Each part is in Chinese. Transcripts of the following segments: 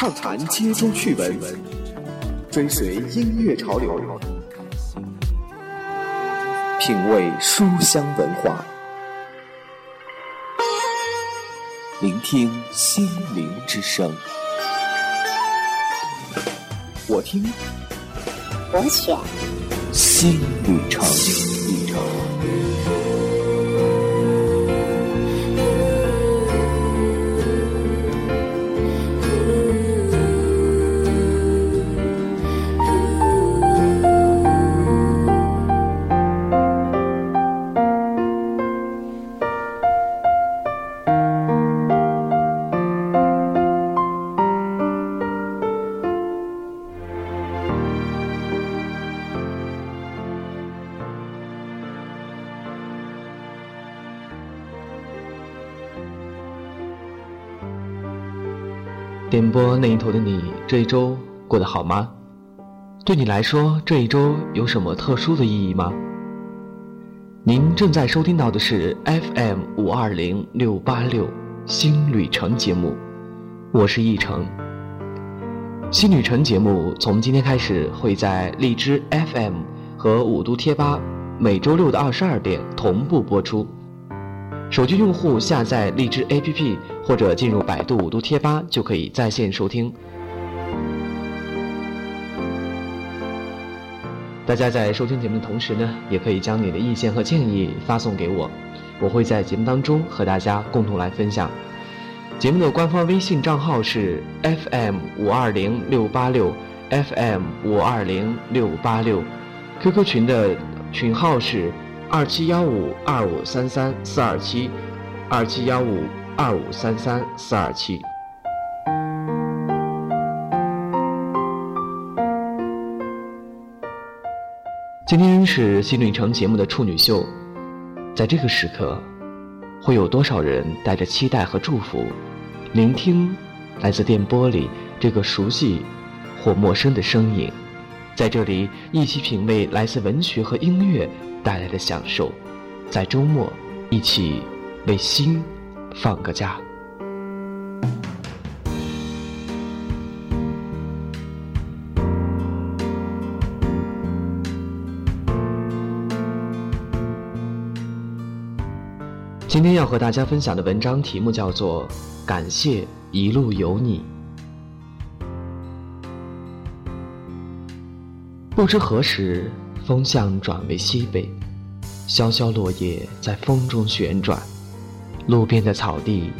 畅谈街中趣闻，追随音乐潮流，品味书香文化，聆听心灵之声。我听，我选，新旅程。播那一头的你，这一周过得好吗？对你来说，这一周有什么特殊的意义吗？您正在收听到的是 FM 五二零六八六新旅程节目，我是易成。新旅程节目从今天开始会在荔枝 FM 和五都贴吧每周六的二十二点同步播出。手机用户下载荔枝 APP 或者进入百度五度贴吧，就可以在线收听。大家在收听节目的同时呢，也可以将你的意见和建议发送给我，我会在节目当中和大家共同来分享。节目的官方微信账号是 FM 五二零六八六 FM 五二零六八六，QQ 群的群号是。二七幺五二五三三四二七，二七幺五二五三三四二七。今天是新旅程节目的处女秀，在这个时刻，会有多少人带着期待和祝福，聆听来自电波里这个熟悉或陌生的声音，在这里一起品味来自文学和音乐。带来的享受，在周末一起为心放个假。今天要和大家分享的文章题目叫做《感谢一路有你》。不知何时。风向转为西北，萧萧落叶在风中旋转，路边的草地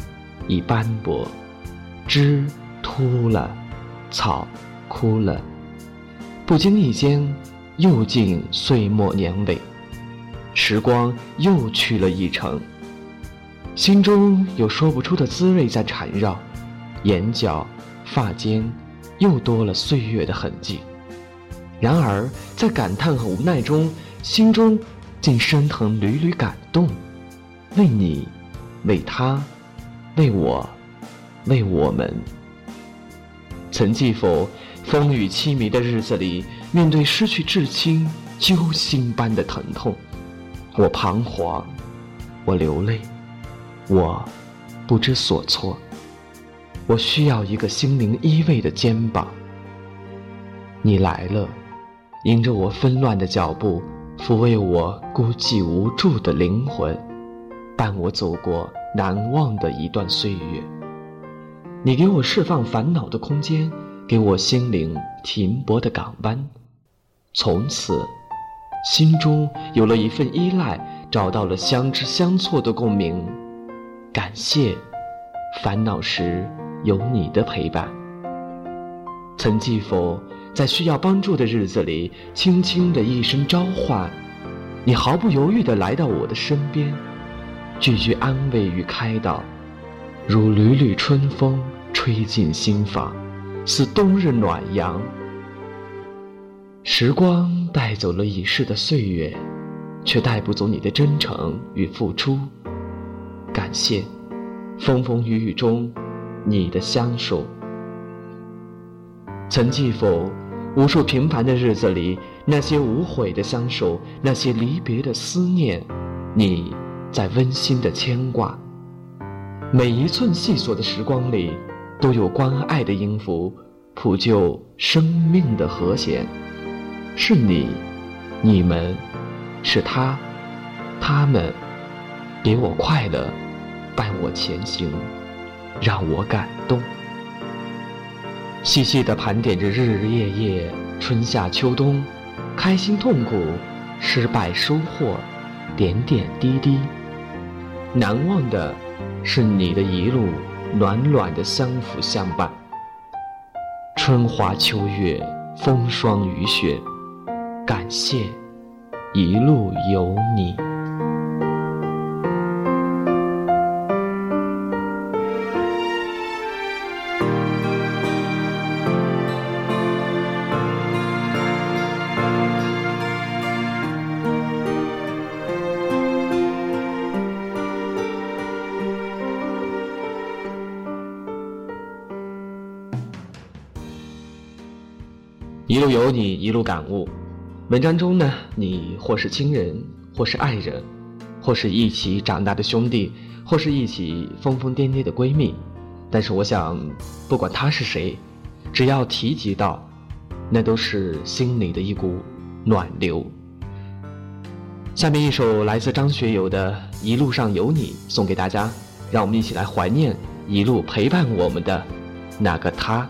已斑驳，枝秃了，草枯了，不经意间又进岁末年尾，时光又去了一程，心中有说不出的滋味在缠绕，眼角、发间又多了岁月的痕迹。然而，在感叹和无奈中，心中竟升腾缕缕感动。为你，为他，为我，为我们。曾记否？风雨凄迷的日子里，面对失去至亲，揪心般的疼痛，我彷徨，我流泪，我不知所措。我需要一个心灵依偎的肩膀。你来了。迎着我纷乱的脚步，抚慰我孤寂无助的灵魂，伴我走过难忘的一段岁月。你给我释放烦恼的空间，给我心灵停泊的港湾。从此，心中有了一份依赖，找到了相知相错的共鸣。感谢，烦恼时有你的陪伴。曾记否？在需要帮助的日子里，轻轻的一声召唤，你毫不犹豫地来到我的身边，句句安慰与开导，如缕缕春风吹进心房，似冬日暖阳。时光带走了已逝的岁月，却带不走你的真诚与付出。感谢，风风雨雨中，你的相守。曾记否？无数平凡的日子里，那些无悔的相守，那些离别的思念，你在温馨的牵挂。每一寸细琐的时光里，都有关爱的音符，谱就生命的和弦。是你，你们，是他，他们，给我快乐，伴我前行，让我感动。细细地盘点着日日夜夜、春夏秋冬，开心痛苦、失败收获，点点滴滴。难忘的是你的一路暖暖的相扶相伴，春华秋月、风霜雨雪，感谢一路有你。路有你，一路感悟。文章中呢，你或是亲人，或是爱人，或是一起长大的兄弟，或是一起疯疯癫癫的闺蜜。但是我想，不管他是谁，只要提及到，那都是心里的一股暖流。下面一首来自张学友的《一路上有你》送给大家，让我们一起来怀念一路陪伴我们的那个他。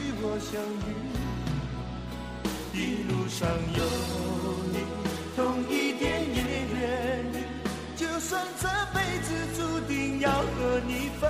若相遇。一路上有你，痛一点也愿意，就算这辈子注定要和你分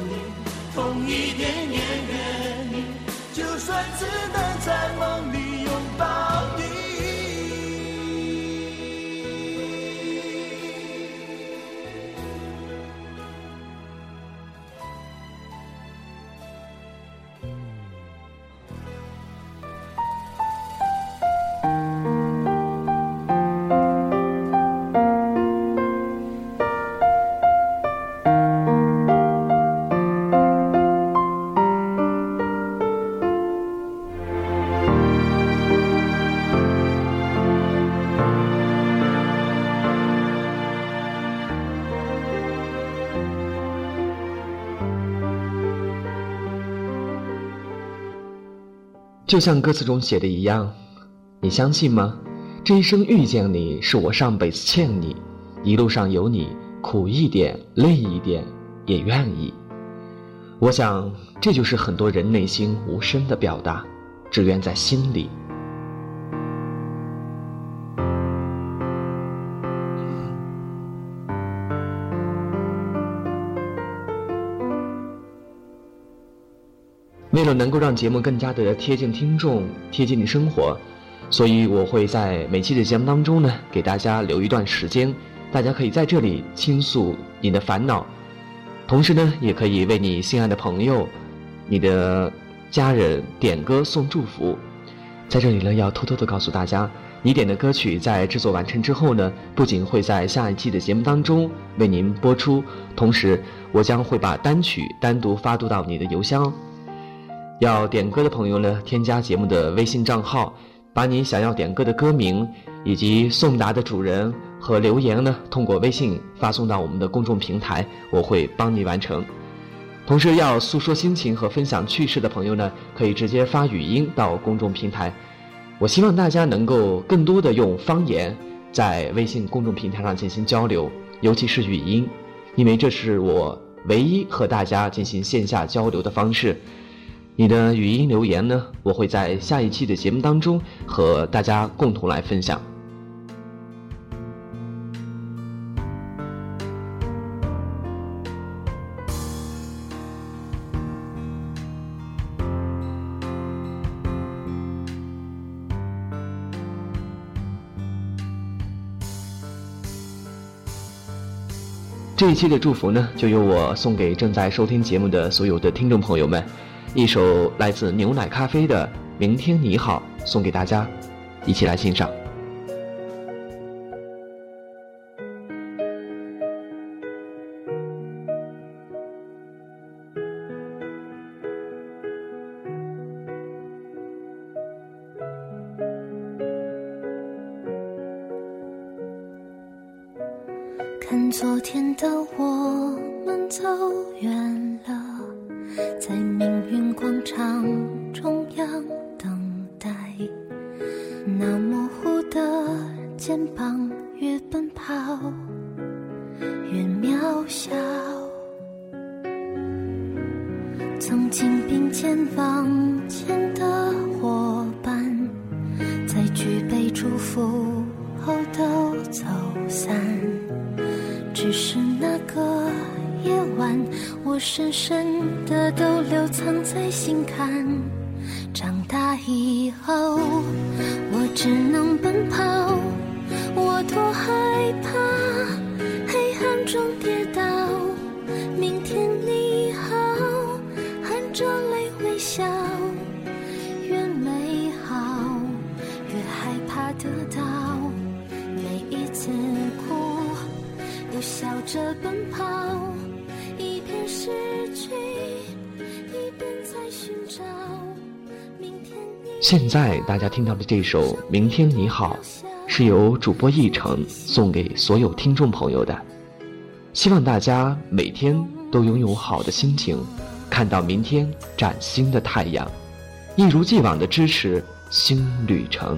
你，痛一点点，就算只能在梦里拥抱。就像歌词中写的一样，你相信吗？这一生遇见你，是我上辈子欠你。一路上有你，苦一点，累一点，也愿意。我想，这就是很多人内心无声的表达，只愿在心里。能够让节目更加的贴近听众、贴近你生活，所以我会在每期的节目当中呢，给大家留一段时间，大家可以在这里倾诉你的烦恼，同时呢，也可以为你心爱的朋友、你的家人点歌送祝福。在这里呢，要偷偷的告诉大家，你点的歌曲在制作完成之后呢，不仅会在下一期的节目当中为您播出，同时我将会把单曲单独发布到你的邮箱。要点歌的朋友呢，添加节目的微信账号，把你想要点歌的歌名以及送达的主人和留言呢，通过微信发送到我们的公众平台，我会帮你完成。同时，要诉说心情和分享趣事的朋友呢，可以直接发语音到公众平台。我希望大家能够更多的用方言在微信公众平台上进行交流，尤其是语音，因为这是我唯一和大家进行线下交流的方式。你的语音留言呢？我会在下一期的节目当中和大家共同来分享。这一期的祝福呢，就由我送给正在收听节目的所有的听众朋友们。一首来自牛奶咖啡的《明天你好》送给大家，一起来欣赏。看昨天的我们走远了。在命运广场中央等待，那模糊的肩膀越奔跑越渺小。曾经并肩往着奔跑。一边失去，一边在寻找。明天现在大家听到的这首《明天你好》，是由主播一成送给所有听众朋友的。希望大家每天都拥有好的心情，看到明天崭新的太阳，一如既往的支持新旅程。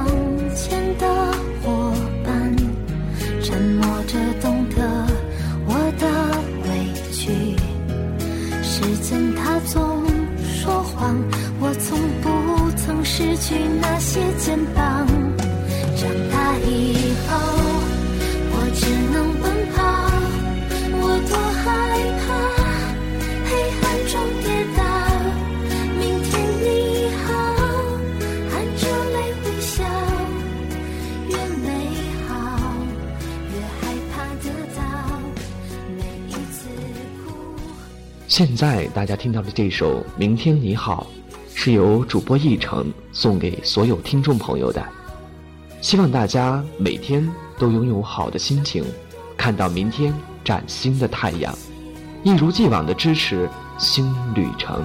去那些肩膀。长大以后，我只能奔跑，我多害怕黑暗中跌倒。明天你好，含着泪微笑，越美好越害怕得到每一次哭。现在大家听到的这首《明天你好》，是由主播一程送给所有听众朋友的。希望大家每天都拥有好的心情，看到明天崭新的太阳，一如既往的支持新旅程。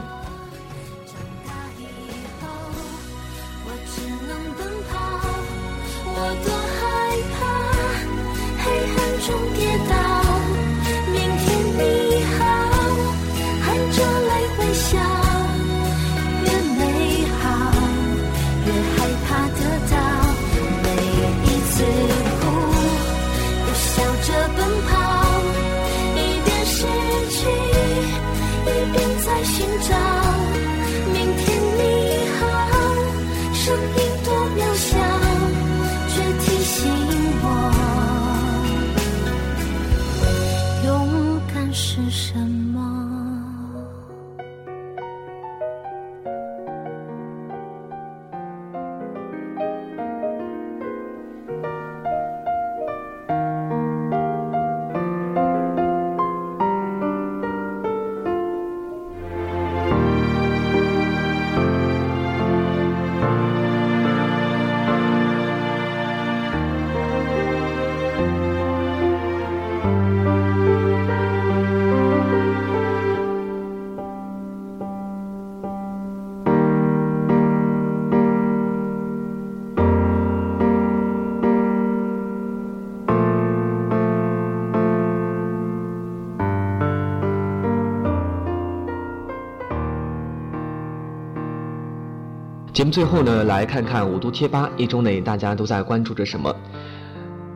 节目最后呢，来看看五都贴吧一周内大家都在关注着什么。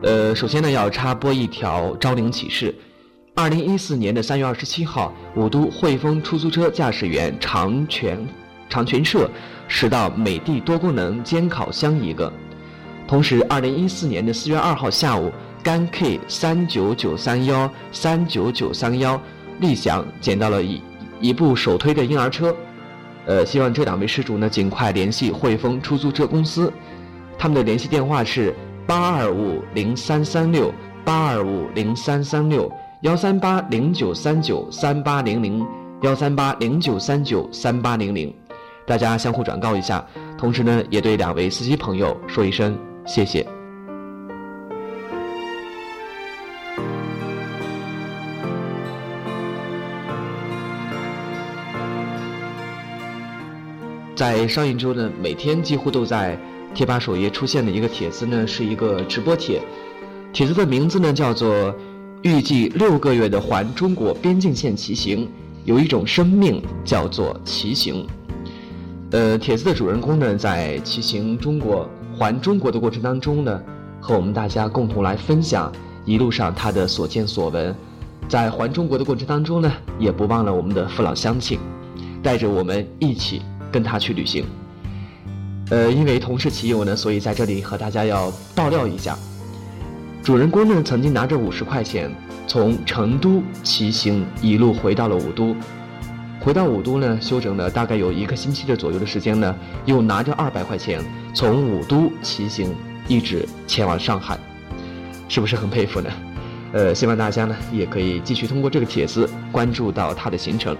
呃，首先呢，要插播一条招领启事：二零一四年的三月二十七号，五都汇丰出租车驾驶员长全长全社拾到美的多功能监烤箱一个。同时，二零一四年的四月二号下午，甘 K 三九九三幺三九九三幺立享捡到了一一部手推的婴儿车。呃，希望这两位失主呢尽快联系汇丰出租车公司，他们的联系电话是八二五零三三六八二五零三三六幺三八零九三九三八零零幺三八零九三九三八零零，大家相互转告一下，同时呢也对两位司机朋友说一声谢谢。在上一周呢，每天几乎都在贴吧首页出现的一个帖子呢，是一个直播帖，帖子的名字呢叫做“预计六个月的环中国边境线骑行，有一种生命叫做骑行”。呃，帖子的主人公呢，在骑行中国环中国的过程当中呢，和我们大家共同来分享一路上他的所见所闻。在环中国的过程当中呢，也不忘了我们的父老乡亲，带着我们一起跟他去旅行。呃，因为同是骑友呢，所以在这里和大家要爆料一下，主人公呢曾经拿着五十块钱从成都骑行一路回到了武都，回到武都呢，休整了大概有一个星期的左右的时间呢，又拿着二百块钱从武都骑行，一直前往上海，是不是很佩服呢？呃，希望大家呢也可以继续通过这个帖子关注到他的行程。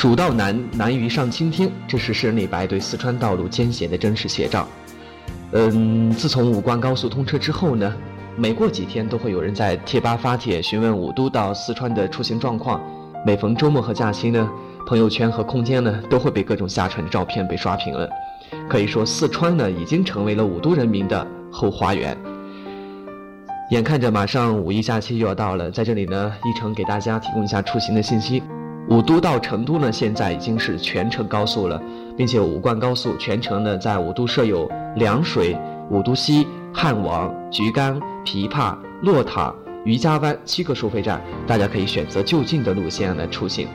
蜀道难，难于上青天，这是诗人李白对四川道路艰险的真实写照。嗯，自从武关高速通车之后呢，每过几天都会有人在贴吧发帖询问武都到四川的出行状况。每逢周末和假期呢，朋友圈和空间呢都会被各种下沉的照片被刷屏了。可以说，四川呢已经成为了武都人民的后花园。眼看着马上五一假期又要到了，在这里呢，一程给大家提供一下出行的信息。武都到成都呢，现在已经是全程高速了，并且武贯高速全程呢在武都设有凉水、武都西、汉王、菊甘、琵琶、洛塔、渔家湾七个收费站，大家可以选择就近的路线来出行。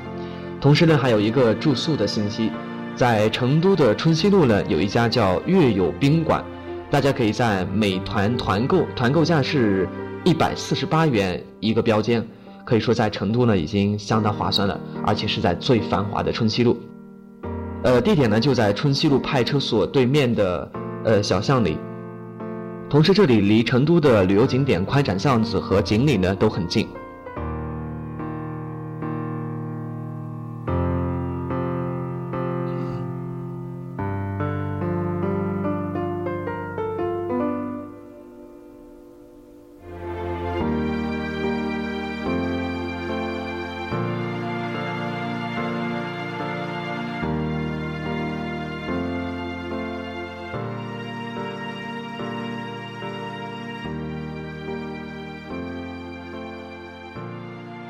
同时呢，还有一个住宿的信息，在成都的春熙路呢有一家叫月友宾馆，大家可以在美团团购，团购价是一百四十八元一个标间。可以说，在成都呢已经相当划算了，而且是在最繁华的春熙路。呃，地点呢就在春熙路派出所对面的呃小巷里。同时，这里离成都的旅游景点宽窄巷子和锦里呢都很近。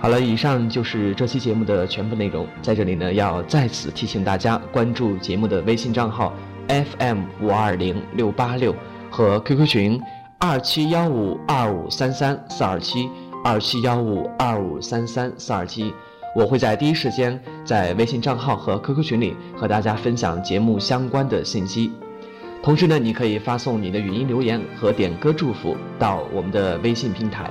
好了，以上就是这期节目的全部内容。在这里呢，要再次提醒大家关注节目的微信账号 FM 五二零六八六和 QQ 群二七幺五二五三三四二七二七幺五二五三三四二七。我会在第一时间在微信账号和 QQ 群里和大家分享节目相关的信息。同时呢，你可以发送你的语音留言和点歌祝福到我们的微信平台。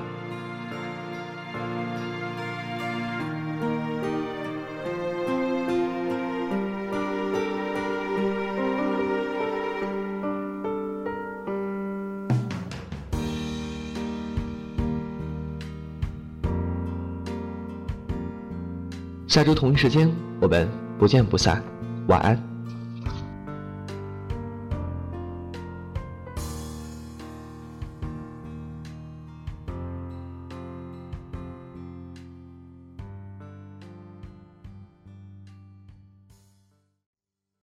下周同一时间，我们不见不散。晚安。